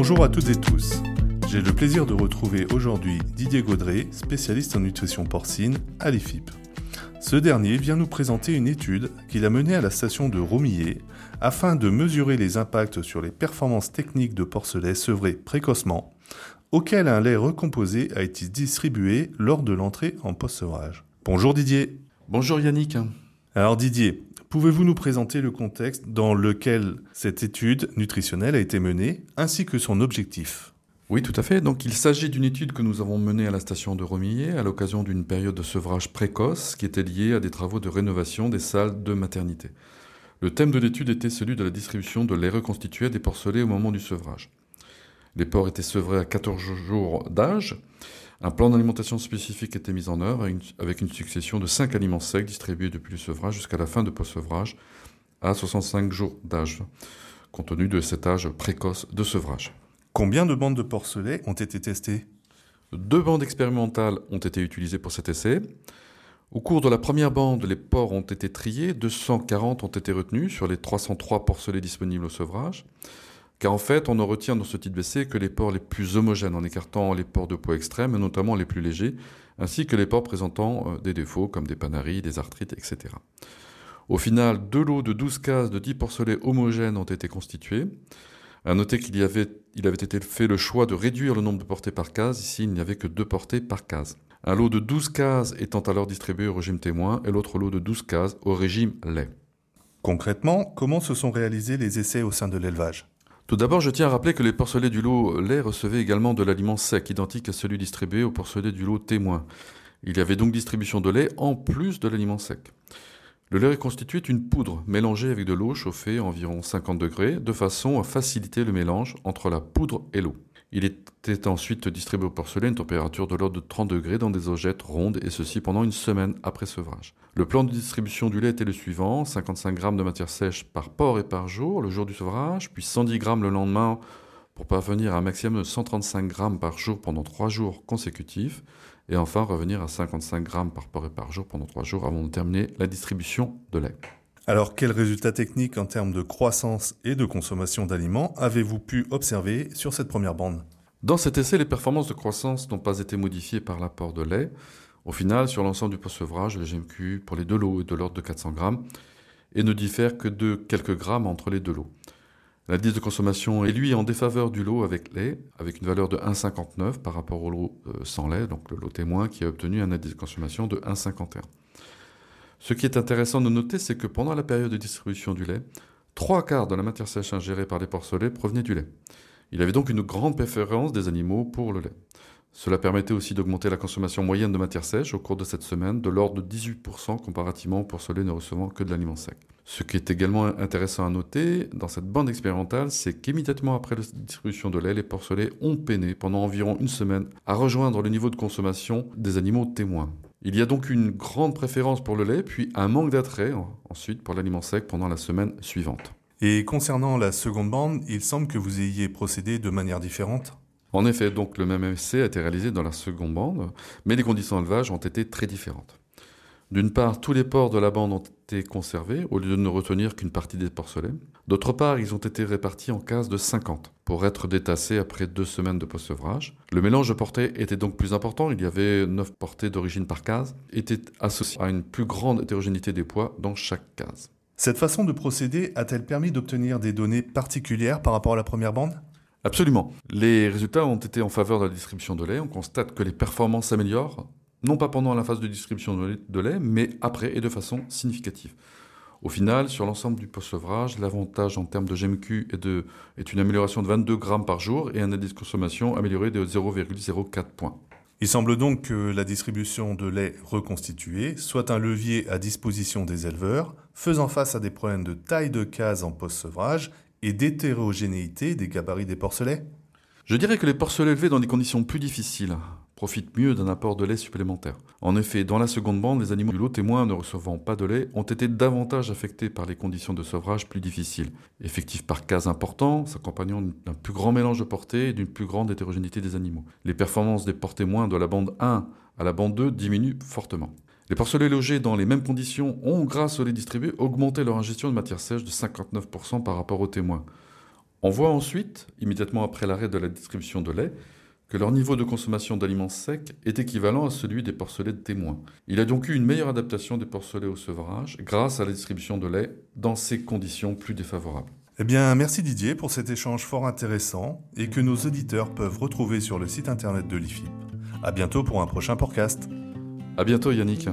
Bonjour à toutes et tous. J'ai le plaisir de retrouver aujourd'hui Didier Gaudré, spécialiste en nutrition porcine à l'IFIP. Ce dernier vient nous présenter une étude qu'il a menée à la station de Romillet afin de mesurer les impacts sur les performances techniques de porcelets sevrés précocement, auquel un lait recomposé a été distribué lors de l'entrée en post-sevrage. Bonjour Didier. Bonjour Yannick. Alors Didier, pouvez-vous nous présenter le contexte dans lequel cette étude nutritionnelle a été menée, ainsi que son objectif? Oui, tout à fait. Donc, il s'agit d'une étude que nous avons menée à la station de Romillet à l'occasion d'une période de sevrage précoce qui était liée à des travaux de rénovation des salles de maternité. Le thème de l'étude était celui de la distribution de lait reconstitué des porcelets au moment du sevrage. Les porcs étaient sevrés à 14 jours d'âge. Un plan d'alimentation spécifique était mis en œuvre avec une succession de 5 aliments secs distribués depuis le sevrage jusqu'à la fin de post-sevrage à 65 jours d'âge, compte tenu de cet âge précoce de sevrage. Combien de bandes de porcelets ont été testées? Deux bandes expérimentales ont été utilisées pour cet essai. Au cours de la première bande, les porcs ont été triés, 240 ont été retenus sur les 303 porcelets disponibles au sevrage. Car en fait, on ne retient dans ce type d'essai que les porcs les plus homogènes, en écartant les porcs de poids extrême, notamment les plus légers, ainsi que les porcs présentant euh, des défauts comme des panaries, des arthrites, etc. Au final, deux lots de 12 cases de 10 porcelets homogènes ont été constitués. À noter qu'il avait, avait été fait le choix de réduire le nombre de portées par case. Ici, il n'y avait que deux portées par case. Un lot de 12 cases étant alors distribué au régime témoin et l'autre lot de 12 cases au régime lait. Concrètement, comment se sont réalisés les essais au sein de l'élevage? Tout d'abord, je tiens à rappeler que les porcelets du lot lait recevaient également de l'aliment sec, identique à celui distribué aux porcelets du lot témoin. Il y avait donc distribution de lait en plus de l'aliment sec. Le lait est constitué d'une poudre mélangée avec de l'eau chauffée à environ 50 degrés, de façon à faciliter le mélange entre la poudre et l'eau. Il était ensuite distribué au porcelet à une température de l'ordre de 30 degrés dans des ogettes rondes et ceci pendant une semaine après sevrage. Le plan de distribution du lait était le suivant 55 g de matière sèche par porc et par jour le jour du sevrage, puis 110 g le lendemain pour parvenir à un maximum de 135 g par jour pendant 3 jours consécutifs, et enfin revenir à 55 grammes par porc et par jour pendant 3 jours avant de terminer la distribution de lait. Alors, quels résultats techniques en termes de croissance et de consommation d'aliments avez-vous pu observer sur cette première bande? Dans cet essai, les performances de croissance n'ont pas été modifiées par l'apport de lait. Au final, sur l'ensemble du post-sevrage, le GMQ pour les deux lots est de l'ordre de 400 grammes et ne diffère que de quelques grammes entre les deux lots. L'indice de consommation est lui en défaveur du lot avec lait, avec une valeur de 1,59 par rapport au lot euh, sans lait, donc le lot témoin qui a obtenu un indice de consommation de 1,51. Ce qui est intéressant de noter, c'est que pendant la période de distribution du lait, trois quarts de la matière sèche ingérée par les porcelets provenaient du lait. Il avait donc une grande préférence des animaux pour le lait. Cela permettait aussi d'augmenter la consommation moyenne de matière sèche au cours de cette semaine de l'ordre de 18% comparativement aux porcelets ne recevant que de l'aliment sec. Ce qui est également intéressant à noter dans cette bande expérimentale, c'est qu'immédiatement après la distribution de lait, les porcelets ont peiné pendant environ une semaine à rejoindre le niveau de consommation des animaux témoins. Il y a donc une grande préférence pour le lait, puis un manque d'attrait ensuite pour l'aliment sec pendant la semaine suivante. Et concernant la seconde bande, il semble que vous ayez procédé de manière différente En effet, donc le même essai a été réalisé dans la seconde bande, mais les conditions d'élevage ont été très différentes. D'une part, tous les porcs de la bande ont été conservés au lieu de ne retenir qu'une partie des porcelets. D'autre part, ils ont été répartis en cases de 50 pour être détassés après deux semaines de post-sevrage. Le mélange de portées était donc plus important. Il y avait 9 portées d'origine par case, était associé à une plus grande hétérogénéité des poids dans chaque case. Cette façon de procéder a-t-elle permis d'obtenir des données particulières par rapport à la première bande? Absolument. Les résultats ont été en faveur de la distribution de lait. On constate que les performances s'améliorent non pas pendant la phase de distribution de lait, mais après et de façon significative. Au final, sur l'ensemble du post-sevrage, l'avantage en termes de GMQ est, de, est une amélioration de 22 grammes par jour et un indice de consommation amélioré de 0,04 points. Il semble donc que la distribution de lait reconstitué soit un levier à disposition des éleveurs, faisant face à des problèmes de taille de case en post-sevrage et d'hétérogénéité des gabarits des porcelets Je dirais que les porcelets élevés dans des conditions plus difficiles, profitent mieux d'un apport de lait supplémentaire. En effet, dans la seconde bande, les animaux du lot témoin ne recevant pas de lait ont été davantage affectés par les conditions de sevrage plus difficiles. Effectifs par case important, s'accompagnant d'un plus grand mélange de portées et d'une plus grande hétérogénéité des animaux. Les performances des ports témoins de la bande 1 à la bande 2 diminuent fortement. Les porcelets logés dans les mêmes conditions ont, grâce au lait distribué, augmenté leur ingestion de matière sèche de 59% par rapport aux témoins. On voit ensuite, immédiatement après l'arrêt de la distribution de lait, que leur niveau de consommation d'aliments secs est équivalent à celui des porcelets de témoins. Il a donc eu une meilleure adaptation des porcelets au sevrage grâce à la distribution de lait dans ces conditions plus défavorables. Eh bien, merci Didier pour cet échange fort intéressant et que nos auditeurs peuvent retrouver sur le site internet de l'IFIP. À bientôt pour un prochain podcast. À bientôt Yannick.